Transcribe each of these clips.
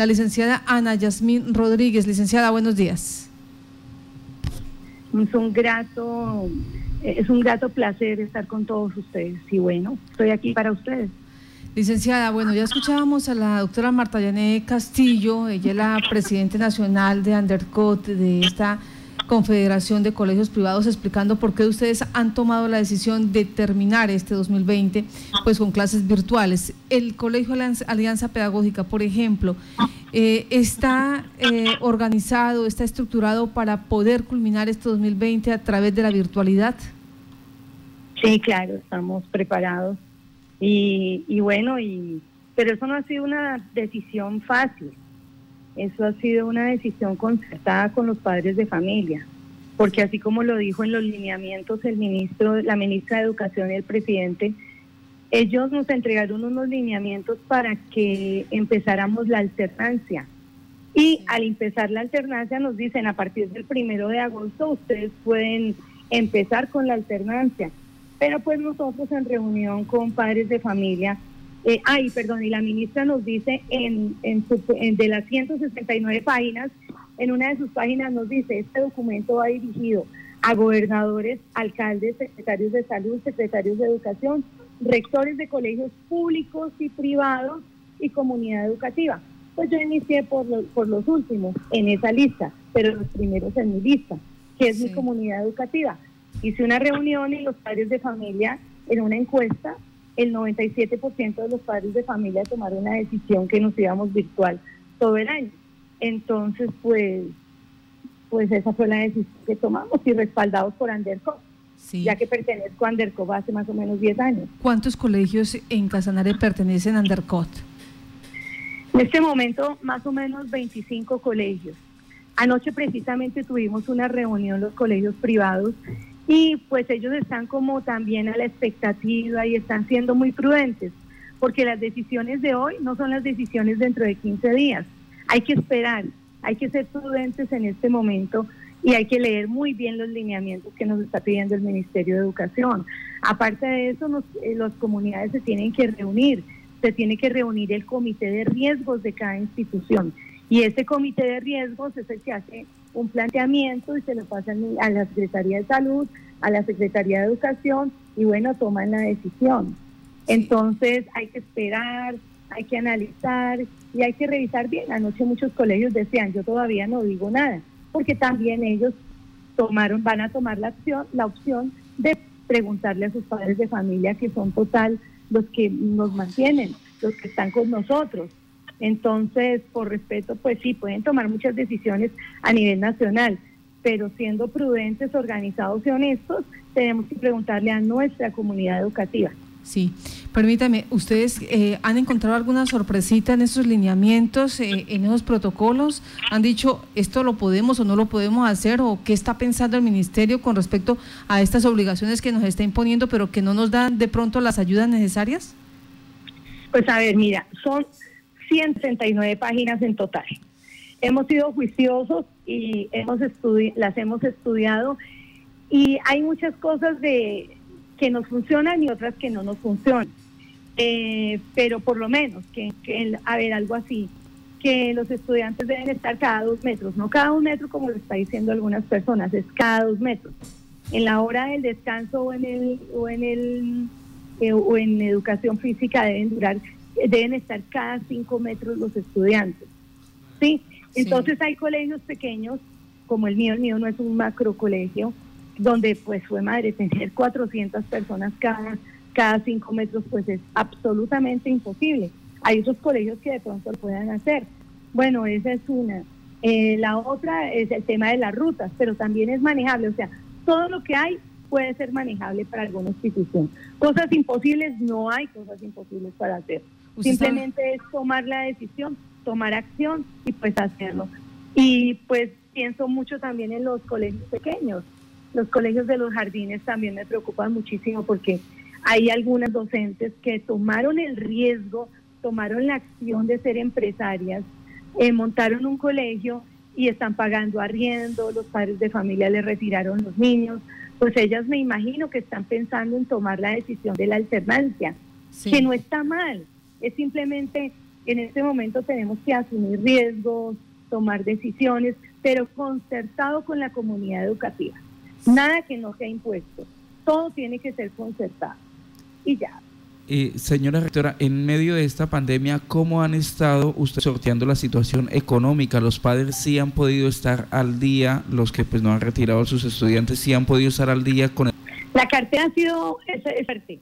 la licenciada Ana Yasmín Rodríguez. Licenciada, buenos días. Es un grato, es un grato placer estar con todos ustedes y bueno, estoy aquí para ustedes. Licenciada, bueno, ya escuchábamos a la doctora Marta Yané Castillo, ella es la presidenta nacional de Undercot, de esta Confederación de Colegios Privados explicando por qué ustedes han tomado la decisión de terminar este 2020 pues con clases virtuales. El Colegio Alianza Pedagógica, por ejemplo, eh, está eh, organizado, está estructurado para poder culminar este 2020 a través de la virtualidad. Sí, claro, estamos preparados y, y bueno, y pero eso no ha sido una decisión fácil eso ha sido una decisión concertada con los padres de familia, porque así como lo dijo en los lineamientos el ministro, la ministra de Educación y el presidente, ellos nos entregaron unos lineamientos para que empezáramos la alternancia. Y al empezar la alternancia nos dicen a partir del primero de agosto ustedes pueden empezar con la alternancia. Pero pues nosotros en reunión con padres de familia eh, ay, perdón, y la ministra nos dice en, en, de las 169 páginas, en una de sus páginas nos dice, este documento va dirigido a gobernadores, alcaldes, secretarios de salud, secretarios de educación, rectores de colegios públicos y privados y comunidad educativa. Pues yo inicié por, por los últimos en esa lista, pero los primeros en mi lista, que es mi comunidad educativa. Hice una reunión y los padres de familia en una encuesta el 97% de los padres de familia tomaron la decisión que nos íbamos virtual todo el año. Entonces, pues, pues esa fue la decisión que tomamos y respaldados por Anderco, ya que pertenezco a Anderco hace más o menos 10 años. ¿Cuántos colegios en Casanare pertenecen a Andercot? En este momento, más o menos 25 colegios. Anoche precisamente tuvimos una reunión los colegios privados y pues ellos están como también a la expectativa y están siendo muy prudentes, porque las decisiones de hoy no son las decisiones dentro de 15 días. Hay que esperar, hay que ser prudentes en este momento y hay que leer muy bien los lineamientos que nos está pidiendo el Ministerio de Educación. Aparte de eso, eh, las comunidades se tienen que reunir, se tiene que reunir el comité de riesgos de cada institución. Y ese comité de riesgos es el que hace un planteamiento y se lo pasan a la Secretaría de Salud, a la Secretaría de Educación y bueno, toman la decisión. Entonces hay que esperar, hay que analizar y hay que revisar bien. Anoche muchos colegios decían, yo todavía no digo nada, porque también ellos tomaron, van a tomar la opción, la opción de preguntarle a sus padres de familia que son total los que nos mantienen, los que están con nosotros. Entonces, por respeto, pues sí, pueden tomar muchas decisiones a nivel nacional, pero siendo prudentes, organizados y honestos, tenemos que preguntarle a nuestra comunidad educativa. Sí, permítame, ¿ustedes eh, han encontrado alguna sorpresita en esos lineamientos, eh, en esos protocolos? ¿Han dicho esto lo podemos o no lo podemos hacer? ¿O qué está pensando el Ministerio con respecto a estas obligaciones que nos está imponiendo, pero que no nos dan de pronto las ayudas necesarias? Pues a ver, mira, son 139 páginas en total. Hemos sido juiciosos y hemos las hemos estudiado y hay muchas cosas de que nos funcionan y otras que no nos funcionan. Eh, pero por lo menos, que, a ver, algo así, que los estudiantes deben estar cada dos metros, no cada un metro como lo está diciendo algunas personas, es cada dos metros. En la hora del descanso o en el o en el eh, o en educación física deben durar deben estar cada cinco metros los estudiantes. ¿sí? Entonces hay colegios pequeños, como el mío, el mío no es un macro colegio, donde pues fue madre, tener 400 personas cada, cada cinco metros pues es absolutamente imposible. Hay otros colegios que de pronto lo puedan hacer. Bueno, esa es una. Eh, la otra es el tema de las rutas, pero también es manejable. O sea, todo lo que hay puede ser manejable para alguna institución. Cosas imposibles, no hay cosas imposibles para hacer. Simplemente es tomar la decisión, tomar acción y pues hacerlo. Y pues pienso mucho también en los colegios pequeños. Los colegios de los jardines también me preocupan muchísimo porque hay algunas docentes que tomaron el riesgo, tomaron la acción de ser empresarias, eh, montaron un colegio y están pagando arriendo, los padres de familia le retiraron los niños, pues ellas me imagino que están pensando en tomar la decisión de la alternancia, que no está mal, es simplemente En este momento tenemos que asumir riesgos, tomar decisiones, pero concertado con la comunidad educativa. Nada que no sea impuesto. Todo tiene que ser concertado. Y ya. Eh, señora rectora, en medio de esta pandemia, ¿cómo han estado ustedes sorteando la situación económica? ¿Los padres sí han podido estar al día? ¿Los que pues no han retirado a sus estudiantes sí han podido estar al día con el... La cartera ha sido fuerte.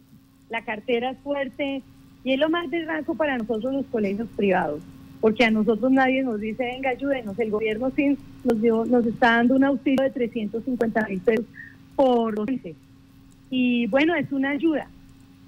La cartera es fuerte y es lo más desgracio para nosotros los colegios privados, porque a nosotros nadie nos dice, venga, ayúdenos. El gobierno sí nos, dio, nos está dando un auxilio de 350 mil pesos por meses. Y bueno, es una ayuda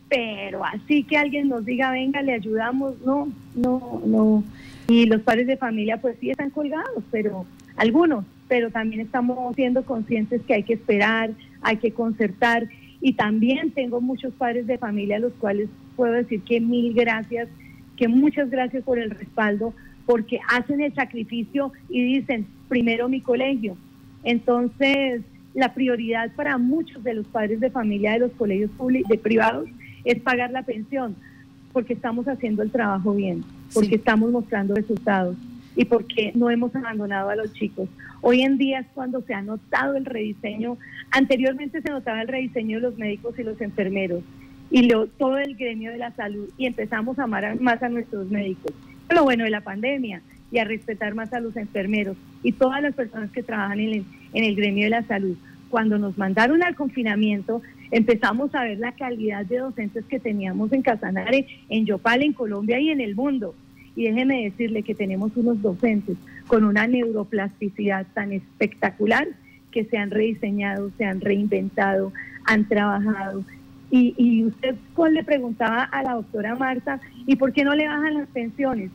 pero así que alguien nos diga, venga, le ayudamos, no, no, no. Y los padres de familia pues sí están colgados, pero algunos, pero también estamos siendo conscientes que hay que esperar, hay que concertar. Y también tengo muchos padres de familia a los cuales puedo decir que mil gracias, que muchas gracias por el respaldo, porque hacen el sacrificio y dicen, primero mi colegio. Entonces, la prioridad para muchos de los padres de familia de los colegios públicos, de privados, es pagar la pensión, porque estamos haciendo el trabajo bien, porque estamos mostrando resultados y porque no hemos abandonado a los chicos. Hoy en día es cuando se ha notado el rediseño. Anteriormente se notaba el rediseño de los médicos y los enfermeros y todo el gremio de la salud y empezamos a amar más a nuestros médicos. Lo bueno de la pandemia y a respetar más a los enfermeros y todas las personas que trabajan en en el gremio de la salud. Cuando nos mandaron al confinamiento, empezamos a ver la calidad de docentes que teníamos en Casanare, en Yopal, en Colombia y en el mundo. Y déjeme decirle que tenemos unos docentes con una neuroplasticidad tan espectacular que se han rediseñado, se han reinventado, han trabajado. Y, y usted le preguntaba a la doctora Marta, ¿y por qué no le bajan las pensiones?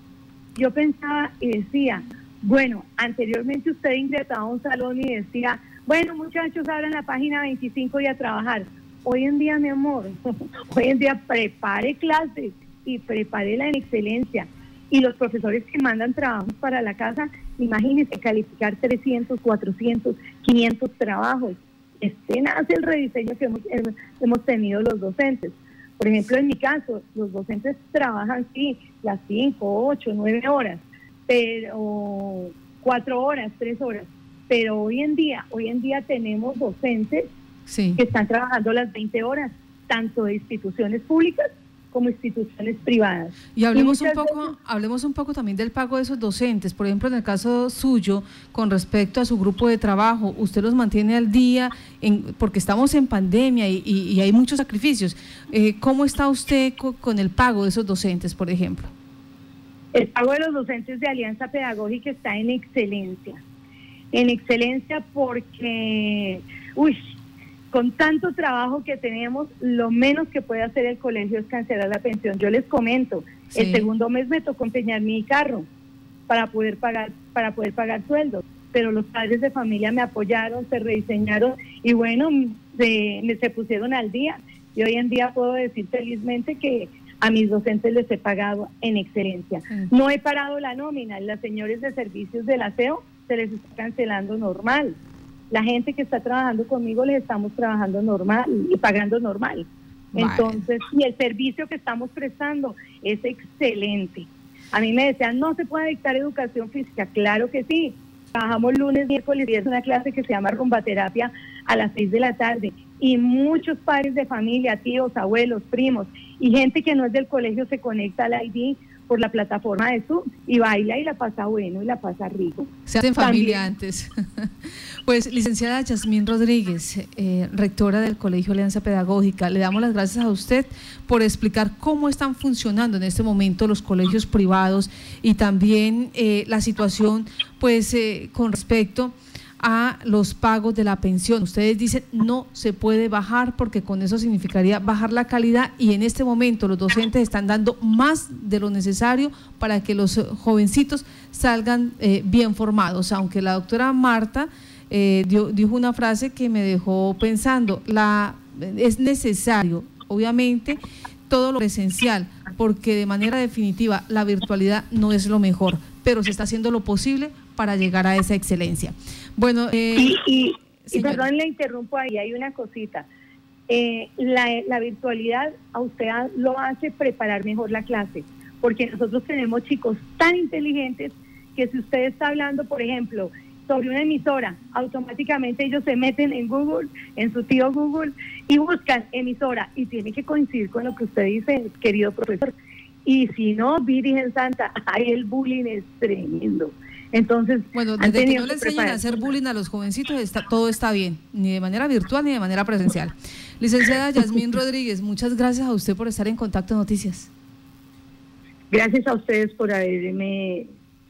Yo pensaba y decía, bueno, anteriormente usted ingresaba a un salón y decía, bueno muchachos, abran la página 25 y a trabajar. Hoy en día, mi amor, hoy en día prepare clases y prepárela en excelencia. Y los profesores que mandan trabajos para la casa, imagínense calificar 300, 400, 500 trabajos. Este nace el rediseño que hemos, hemos tenido los docentes. Por ejemplo, en mi caso, los docentes trabajan, sí, las 5, 8, 9 horas, pero 4 horas, 3 horas. Pero hoy en día, hoy en día tenemos docentes que están trabajando las 20 horas, tanto de instituciones públicas como instituciones privadas. Y hablemos un poco, hablemos un poco también del pago de esos docentes. Por ejemplo, en el caso suyo, con respecto a su grupo de trabajo, usted los mantiene al día, en, porque estamos en pandemia y, hay muchos sacrificios. Eh, ¿Cómo está usted con, el pago de esos docentes, por ejemplo? El pago de los docentes de Alianza Pedagógica está en excelencia. En excelencia porque, uy, con tanto trabajo que tenemos, lo menos que puede hacer el colegio es cancelar la pensión. Yo les comento, el segundo mes me tocó empeñar mi carro para poder pagar para poder pagar sueldos, pero los padres de familia me apoyaron, se rediseñaron y bueno, se, se pusieron al día. Y hoy en día puedo decir felizmente que a mis docentes les he pagado en excelencia. No he parado la nómina, las señores de servicios del aseo se les está cancelando normal la gente que está trabajando conmigo les estamos trabajando normal y pagando normal. Entonces, y el servicio que estamos prestando es excelente. A mí me decían, no se puede dictar educación física. Claro que sí. Trabajamos lunes, miércoles y es una clase que se llama rumbaterapia a las seis de la tarde. Y muchos padres de familia, tíos, abuelos, primos y gente que no es del colegio se conecta al ID por la plataforma de Zoom y baila y la pasa bueno y la pasa rico. Se hacen familia antes. pues, licenciada Yasmín Rodríguez, eh, rectora del Colegio Alianza Pedagógica, le damos las gracias a usted por explicar cómo están funcionando en este momento los colegios privados y también eh, la situación, pues, eh, con respecto a los pagos de la pensión. Ustedes dicen no se puede bajar porque con eso significaría bajar la calidad y en este momento los docentes están dando más de lo necesario para que los jovencitos salgan eh, bien formados. Aunque la doctora Marta eh, dijo una frase que me dejó pensando, la, es necesario, obviamente, todo lo presencial, porque de manera definitiva la virtualidad no es lo mejor, pero se está haciendo lo posible para llegar a esa excelencia. Bueno, eh, y, perdón, le interrumpo ahí, hay una cosita. Eh, la, virtualidad a usted lo hace preparar mejor la clase, porque nosotros tenemos chicos tan inteligentes que si usted está hablando, por ejemplo, sobre una emisora, automáticamente ellos se meten en Google, en su tío Google, y buscan emisora y tiene que coincidir con lo que usted dice, querido profesor. Y si no, Virgen Santa, ahí el bullying es tremendo. Entonces, bueno, desde que no le enseñan a hacer bullying a los jovencitos, está, todo está bien, ni de manera virtual ni de manera presencial. Licenciada Yasmín Rodríguez, muchas gracias a usted por estar en Contacto Noticias. Gracias a ustedes por haberme